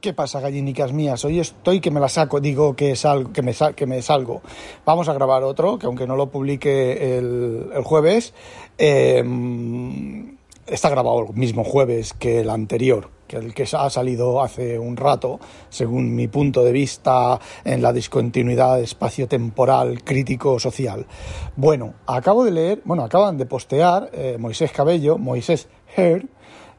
¿Qué pasa, gallinicas mías? Hoy estoy que me la saco, digo que, salgo, que, me, que me salgo. Vamos a grabar otro, que aunque no lo publique el, jueves, em, está grabado el mismo jueves que el anterior, que el que ha salido hace un rato, según mi punto de vista en la discontinuidad espacio-temporal crítico-social. Bueno, acabo de leer, bueno, acaban de postear eh, Moisés Cabello, Moisés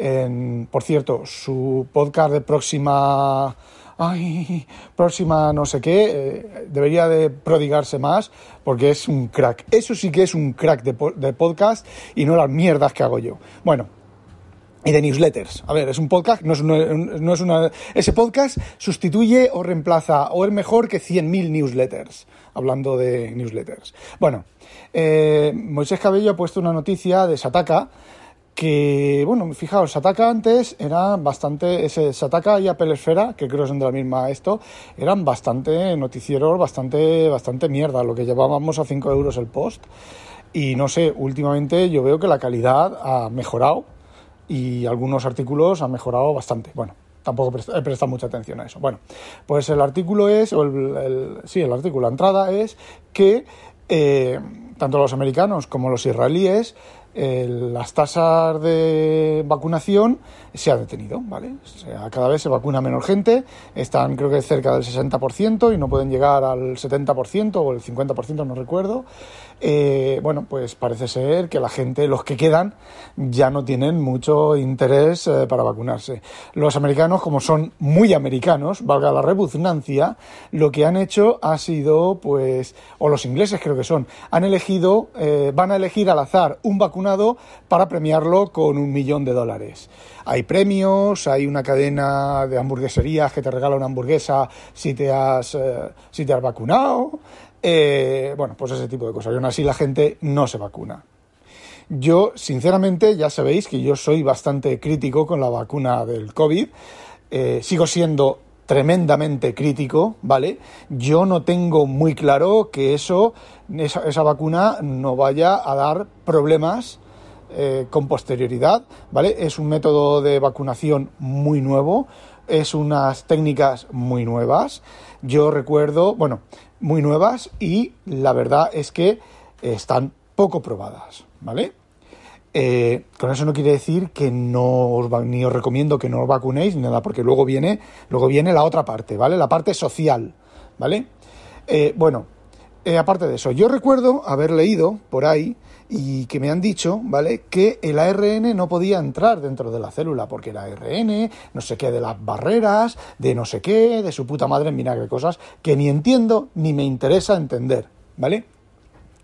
Heard, por cierto, su podcast de próxima... Ay, próxima no sé qué, eh, debería de prodigarse más porque es un crack. Eso sí que es un crack de, podcast y no las mierdas que hago yo. Bueno, y de newsletters. A ver, es un podcast, no es, no es una... Ese podcast sustituye o reemplaza o es mejor que 100.000 newsletters, hablando de newsletters. Bueno, eh, Moisés Cabello ha puesto una noticia de Sataka que, bueno, fijaos, Sataka antes era bastante, ese Sataka y Apple Esfera, que creo son de la misma esto, eran bastante noticieros, bastante, bastante mierda, lo que llevábamos a 5 euros el post. Y no sé, últimamente yo veo que la calidad ha mejorado y algunos artículos han mejorado bastante. Bueno, tampoco he prestado mucha atención a eso. Bueno, pues el artículo es, o el, sí, el artículo, la entrada es que eh, tanto los americanos como los israelíes las tasas de vacunación se ha detenido, ¿vale? sea, cada vez se vacuna menos gente, están creo que cerca del 60% y no pueden llegar al 70% o el 50%, no recuerdo. Eh, bueno, pues parece ser que la gente, los que quedan, ya no tienen mucho interés eh, para vacunarse. Los americanos, como son muy americanos, valga la repugnancia, lo que han hecho ha sido, pues, o los ingleses creo que son, han elegido, eh, van a elegir al azar un vacunado para premiarlo con un millón de dólares. Hay premios, hay una cadena de hamburgueserías que te regala una hamburguesa si te has, si te has vacunado. Eh, bueno, pues ese tipo de cosas. Y aún así la gente no se vacuna. Yo, sinceramente, ya sabéis que yo soy bastante crítico con la vacuna del COVID. Eh, sigo siendo tremendamente crítico, ¿vale? Yo no tengo muy claro que eso, esa, vacuna no vaya a dar problemas eh, con posterioridad, ¿vale? Es un método de vacunación muy nuevo, es unas técnicas muy nuevas. Yo recuerdo, bueno, muy nuevas y la verdad es que están poco probadas, ¿vale? Eh, con eso no quiere decir que no os ni os recomiendo que no os vacunéis ni nada, porque luego viene, luego viene la otra parte, ¿vale? La parte social, ¿vale? Eh, bueno, aparte de eso, yo recuerdo haber leído por ahí y que me han dicho, ¿vale? Que el ARN no podía entrar dentro de la célula, porque el ARN, no sé qué, de las barreras, de no sé qué, de su puta madre en vinagre, cosas que ni entiendo ni me interesa entender, ¿vale?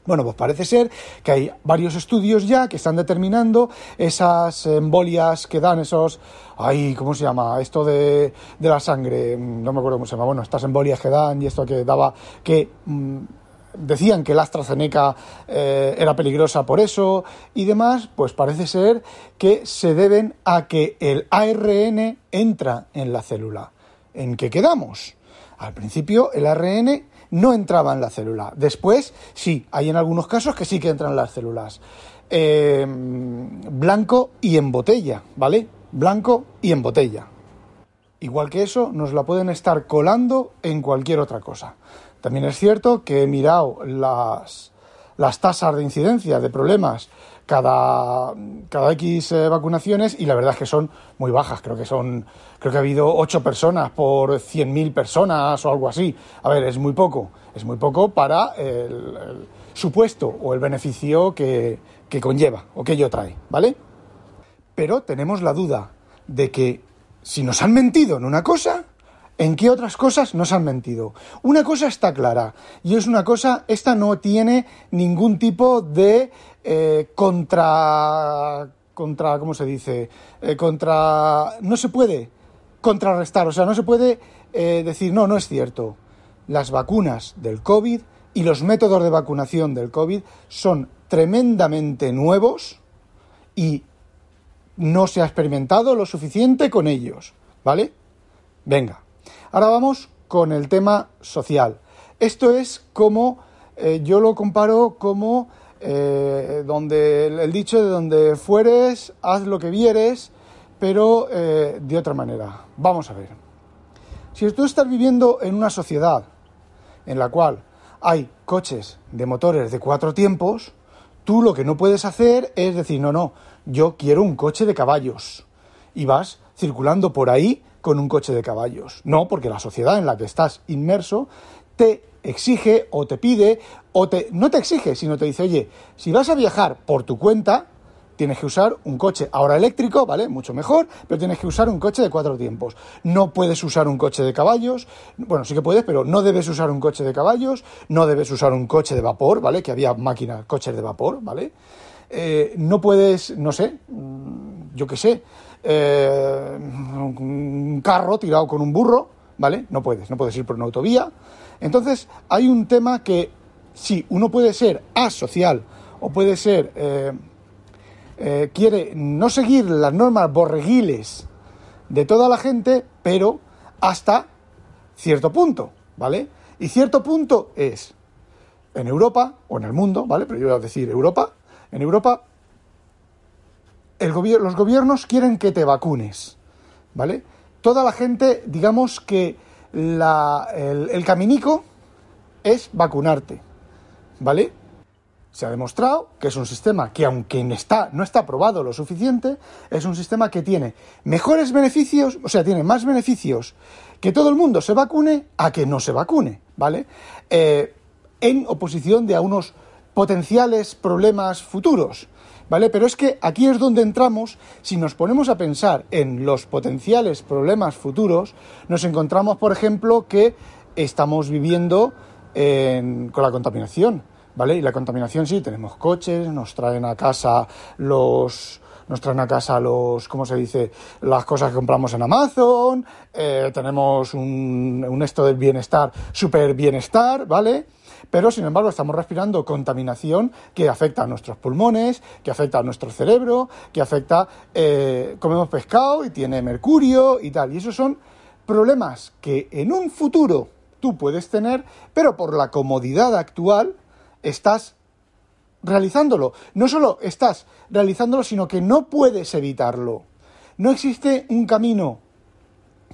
Bueno, pues parece ser que hay varios estudios ya que están determinando esas embolias que dan esos... Ay, ¿cómo se llama? Esto de, de la sangre, no me acuerdo cómo se llama. Bueno, estas embolias que dan y esto que daba que... Mm, decían que la AstraZeneca eh, era peligrosa por eso y demás, pues parece ser que se deben a que el ARN entra en la célula. ¿En qué quedamos? Al principio el ARN no entraba en la célula. Después, sí, hay en algunos casos que sí que entran en las células. Em, blanco y en botella, ¿vale? Blanco y en botella. Igual que eso, nos la pueden estar colando en cualquier otra cosa. También es cierto que he mirado las, las tasas de incidencia de problemas cada, cada X eh, vacunaciones y la verdad es que son muy bajas. Creo que son, creo que ha habido 8 personas por 100.000 personas o algo así. A ver, es muy poco. Es muy poco para el, supuesto o el beneficio que, que conlleva o que ello trae, ¿vale? Pero tenemos la duda de que si nos han mentido en una cosa, ¿En qué otras cosas nos han mentido? Una cosa está clara, y es una cosa, esta no tiene ningún tipo de eh, contra, contra, ¿cómo se dice? Eh, contra, no se puede contrarrestar, o sea, no se puede eh, decir, no, no es cierto. Las vacunas del COVID y los métodos de vacunación del COVID son tremendamente nuevos y no se ha experimentado lo suficiente con ellos, ¿vale? Venga, ahora vamos con el tema social. Esto es como, eh, yo lo comparo como eh, donde el, dicho de donde fueres, haz lo que vieres, pero eh, de otra manera. Vamos a ver. Si tú estás viviendo en una sociedad en la cual hay coches de motores de cuatro tiempos, tú lo que no puedes hacer es decir, no, no, yo quiero un coche de caballos. Y vas circulando por ahí con un coche de caballos. No, porque la sociedad en la que estás inmerso te exige o te pide o te no te exige, sino te dice, "Oye, si vas a viajar por tu cuenta, tienes que usar un coche ahora eléctrico, ¿vale? Mucho mejor, pero tienes que usar un coche de cuatro tiempos. No puedes usar un coche de caballos, bueno, sí que puedes, pero no debes usar un coche de caballos, no debes usar un coche de vapor, ¿vale? Que había máquinas, coches de vapor, ¿vale? Eh, no puedes, no sé, mm, yo qué sé, eh, un carro tirado con un burro, ¿vale? No puedes, no puedes ir por una autovía. Entonces, hay un tema que sí, uno puede ser asocial o puede ser, eh, eh, quiere no seguir las normas borreguiles de toda la gente, pero hasta cierto punto, ¿vale? Y cierto punto es en Europa o en el mundo, ¿vale? Pero yo voy a decir Europa. En Europa el los gobiernos quieren que te vacunes, ¿vale? Toda la gente, digamos que la, el, caminico es vacunarte, ¿vale? Se ha demostrado que es un sistema que, aunque está, no está probado lo suficiente, es un sistema que tiene mejores beneficios, o sea, tiene más beneficios que todo el mundo se vacune a que no se vacune, ¿vale? Eh, en oposición de a unos potenciales problemas futuros. ¿vale? Pero es que aquí es donde entramos, si nos ponemos a pensar en los potenciales problemas futuros, nos encontramos, por ejemplo, que estamos viviendo con la contaminación, ¿vale? Y la contaminación sí, tenemos coches, nos traen a casa los nos traen a casa los, ¿cómo se dice? Las cosas que compramos en Amazon, eh, tenemos un, un esto del bienestar, super bienestar, ¿vale? Pero sin embargo estamos respirando contaminación que afecta a nuestros pulmones, que afecta a nuestro cerebro, que afecta, eh, comemos pescado y tiene mercurio y tal. Y esos son problemas que en un futuro tú puedes tener, pero por la comodidad actual estás realizándolo. No solo estás realizándolo, sino que no puedes evitarlo. No existe un camino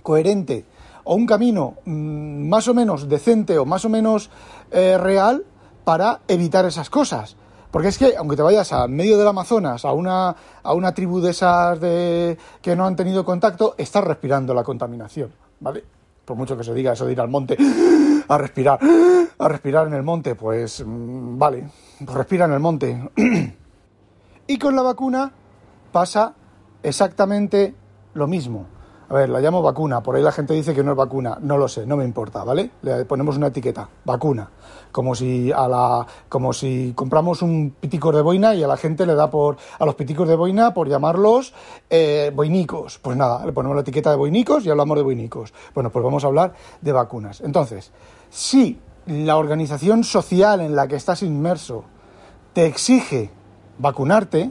coherente o un camino mm, más o menos decente o más o menos eh, real para evitar esas cosas. Porque es que, aunque te vayas al medio del Amazonas, a una, a una tribu de esas de, que no han tenido contacto, estás respirando la contaminación, ¿vale? Por mucho que se diga eso de ir al monte a respirar, a respirar en el monte, pues mm, vale, respira en el monte. y con la vacuna pasa exactamente lo mismo. A ver, la llamo vacuna, por ahí la gente dice que no es vacuna, no lo sé, no me importa, ¿vale? Le ponemos una etiqueta, vacuna, como si a la como si compramos un piticor de boina y a la gente le da por a los piticos de boina por llamarlos eh, boinicos. Pues nada, le ponemos la etiqueta de boinicos y hablamos de boinicos. Bueno, pues vamos a hablar de vacunas. Entonces, si la organización social en la que estás inmerso te exige vacunarte,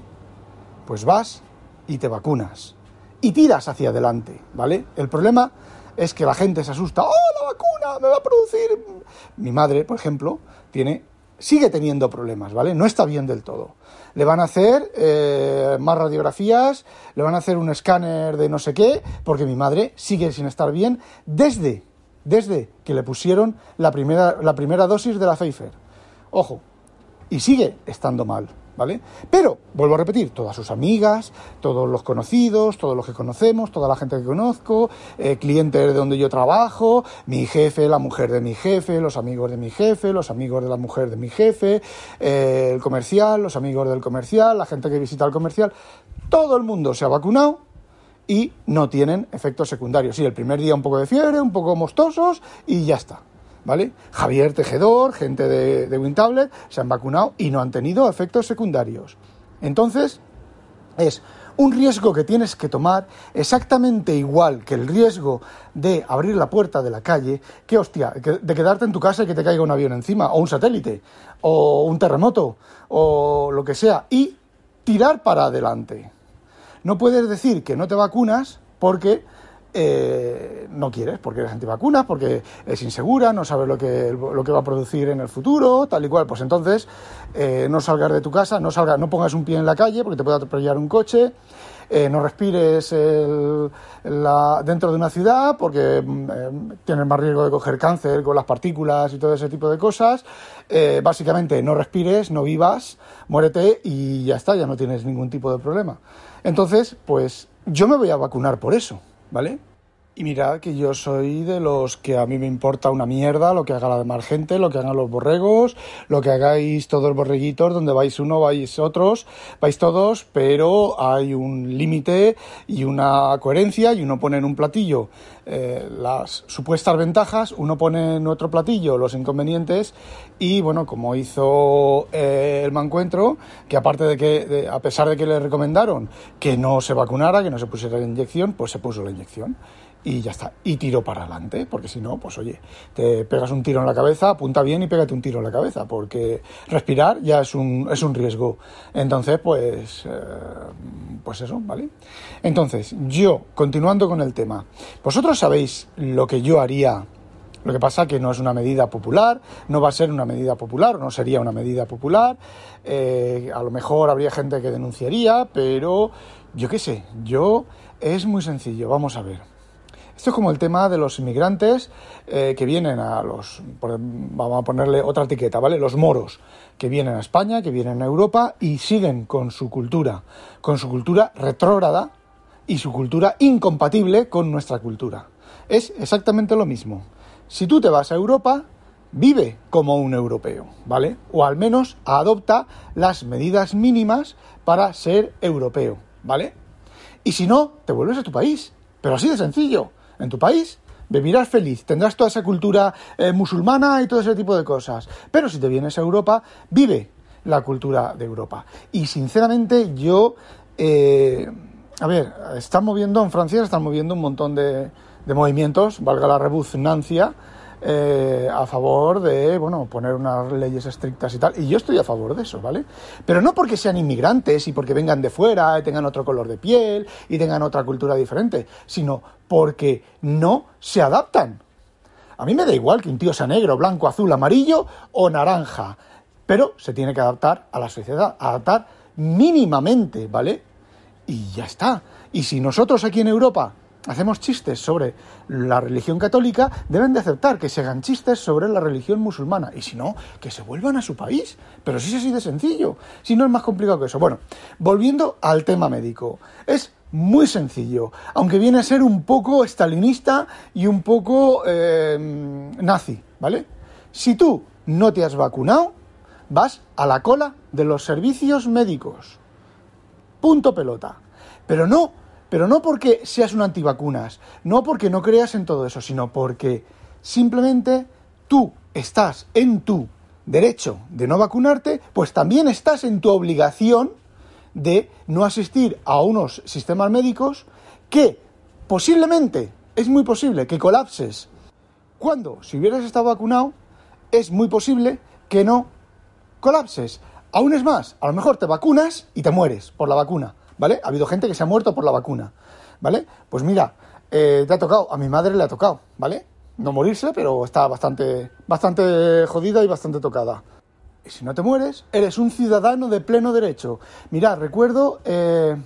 pues vas y te vacunas y tiras hacia adelante, ¿vale? El problema es que la gente se asusta, ¡oh, la vacuna me va a producir! Mi madre, por ejemplo, tiene, sigue teniendo problemas, ¿vale? No está bien del todo. Le van a hacer eh, más radiografías, le van a hacer un escáner de no sé qué, porque mi madre sigue sin estar bien desde, desde que le pusieron la primera, la primera dosis de la Pfizer. Ojo, y sigue estando mal. ¿Vale? Pero, vuelvo a repetir, todas sus amigas, todos los conocidos, todos los que conocemos, toda la gente que conozco, eh, clientes de donde yo trabajo, mi jefe, la mujer de mi jefe, los amigos de mi jefe, los amigos de la mujer de mi jefe, eh, el comercial, los amigos del comercial, la gente que visita el comercial, todo el mundo se ha vacunado y no tienen efectos secundarios. Sí, el primer día un poco de fiebre, un poco mostosos y ya está. ¿Vale? Javier Tejedor, gente de, de WinTablet, se han vacunado y no han tenido efectos secundarios. Entonces, es un riesgo que tienes que tomar exactamente igual que el riesgo de abrir la puerta de la calle, que hostia, de quedarte en tu casa y que te caiga un avión encima, o un satélite, o un terremoto, o lo que sea, y tirar para adelante. No puedes decir que no te vacunas porque eh, no quieres, porque eres antivacunas, porque es insegura, no sabes lo que, lo que va a producir en el futuro, tal y cual. Pues entonces eh, no salgas de tu casa, no salgas, no pongas un pie en la calle porque te puede atropellar un coche. Eh, no respires dentro de una ciudad porque mm, tienes más riesgo de coger cáncer con las partículas y todo ese tipo de cosas. básicamente, no respires, no vivas, muérete y ya está, ya no tienes ningún tipo de problema. Entonces, pues yo me voy a vacunar por eso. ¿Vale? Y mirad que yo soy de los que a mí me importa una mierda lo que haga la demás gente, lo que hagan los borregos, lo que hagáis todos los borreguitos, donde vais uno, vais otros, vais todos, pero hay un límite y una coherencia y uno pone en un platillo eh, las supuestas ventajas, uno pone en otro platillo los inconvenientes y bueno, como hizo eh, el mancuentro, que aparte de que, a pesar de que le recomendaron que no se vacunara, que no se pusiera la inyección, pues se puso la inyección y ya está. Y tiro para adelante, porque si no, pues oye, te pegas un tiro en la cabeza, apunta bien y pégate un tiro en la cabeza, porque respirar ya es un, es un riesgo. Entonces, pues, eh, pues eso, ¿vale? Entonces, yo, continuando con el tema, vosotros sabéis lo que yo haría. Lo que pasa que no es una medida popular, no va a ser una medida popular, no sería una medida popular. Eh, a lo mejor habría gente que denunciaría, pero yo qué sé, yo es muy sencillo, vamos a ver. Esto es como el tema de los inmigrantes eh, que vienen a los, vamos a ponerle otra etiqueta, ¿vale? Los moros, que vienen a España, que vienen a Europa y siguen con su cultura, con su cultura retrógrada y su cultura incompatible con nuestra cultura. Es exactamente lo mismo. Si tú te vas a Europa, vive como un europeo, ¿vale? O al menos adopta las medidas mínimas para ser europeo, ¿vale? Y si no, te vuelves a tu país. Pero así de sencillo en tu país, vivirás feliz, tendrás toda esa cultura eh, musulmana y todo ese tipo de cosas. Pero si te vienes a Europa, vive la cultura de Europa. Y sinceramente yo, eh, a ver, están moviendo, en Francia están moviendo un montón de, movimientos, valga la rebusnancia, eh, a favor de, bueno, poner unas leyes estrictas y tal. Y yo estoy a favor de eso, ¿vale? Pero no porque sean inmigrantes y porque vengan de fuera y tengan otro color de piel y tengan otra cultura diferente, sino porque no se adaptan. A mí me da igual que un tío sea negro, blanco, azul, amarillo o naranja, pero se tiene que adaptar a la sociedad, adaptar mínimamente, ¿vale? Y ya está. Y si nosotros aquí en Europa hacemos chistes sobre la religión católica, deben de aceptar que se hagan chistes sobre la religión musulmana. Y si no, que se vuelvan a su país. Pero si es así de sencillo. Si no es más complicado que eso. Bueno, volviendo al tema médico. Es muy sencillo. Aunque viene a ser un poco estalinista y un poco eh, nazi, ¿vale? Si tú no te has vacunado, vas a la cola de los servicios médicos. Punto pelota. Pero no pero no porque seas un antivacunas, no porque no creas en todo eso, sino porque simplemente tú estás en tu derecho de no vacunarte, pues también estás en tu obligación de no asistir a unos sistemas médicos que posiblemente, es muy posible que colapses. Cuando, si hubieras estado vacunado, es muy posible que no colapses. Aún es más, a lo mejor te vacunas y te mueres por la vacuna. ¿vale? Ha habido gente que se ha muerto por la vacuna, ¿vale? Pues mira, eh, te ha tocado, a mi madre le ha tocado, ¿vale? No morirse, pero está bastante, bastante jodida y bastante tocada. Y si no te mueres, eres un ciudadano de pleno derecho. Mira, recuerdo eh,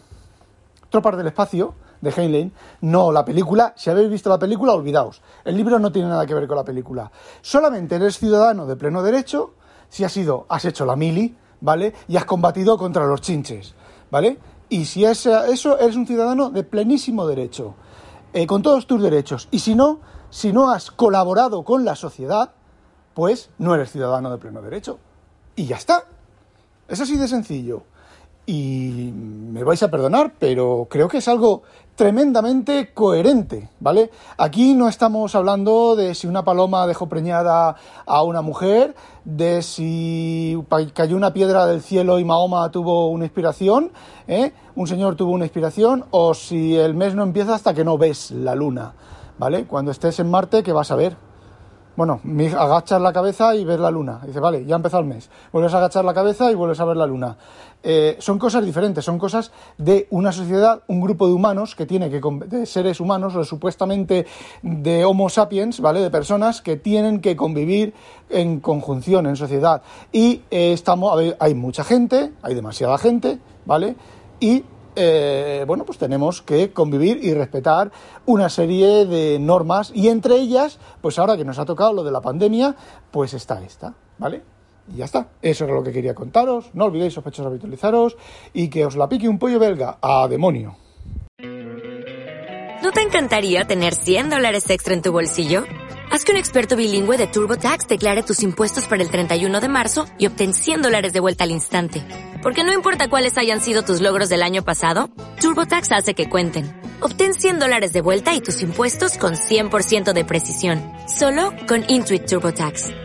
Tropas del Espacio, de Heinlein, no la película, si habéis visto la película, olvidaos. El libro no tiene nada que ver con la película. Solamente eres ciudadano de pleno derecho si has ido, has hecho la mili, ¿vale? Y has combatido contra los chinches, ¿vale? Y si es eso, eres un ciudadano de plenísimo derecho, eh, con todos tus derechos. Y si no, si no has colaborado con la sociedad, pues no eres ciudadano de pleno derecho. Y ya está. Es así de sencillo. y me vais a perdonar, pero creo que es algo tremendamente coherente, ¿vale? Aquí no estamos hablando de si una paloma dejó preñada a una mujer, de si cayó una piedra del cielo y Mahoma tuvo una inspiración, ¿eh? un señor tuvo una inspiración, o si el mes no empieza hasta que no ves la luna, ¿vale? Cuando estés en Marte, ¿qué vas a ver? Bueno, agachas la cabeza y ves la luna. Dice, vale, ya ha empezado el mes. Vuelves a agachar la cabeza y vuelves a ver la luna. Eh, son cosas diferentes, son cosas de una sociedad, un grupo de humanos que tiene que, de seres humanos, o supuestamente de Homo sapiens, ¿vale? De personas que tienen que convivir en conjunción, en sociedad. Y eh, estamos, hay mucha gente, hay demasiada gente, ¿vale? Y eh, bueno, pues tenemos que convivir y respetar una serie de normas y entre ellas, pues ahora que nos ha tocado lo de la pandemia, pues está esta, ¿vale? Y ya está, eso era lo que quería contaros, no olvidéis sospechosos habitualizaros y que os la pique un pollo belga a demonio. ¿No te encantaría tener 100 dólares extra en tu bolsillo? Haz que un experto bilingüe de TurboTax declare tus impuestos para el 31 de marzo y obtén 100 dólares de vuelta al instante. Porque no importa cuáles hayan sido tus logros del año pasado, TurboTax hace que cuenten. Obtén 100 dólares de vuelta y tus impuestos con 100% de precisión. Solo con Intuit TurboTax.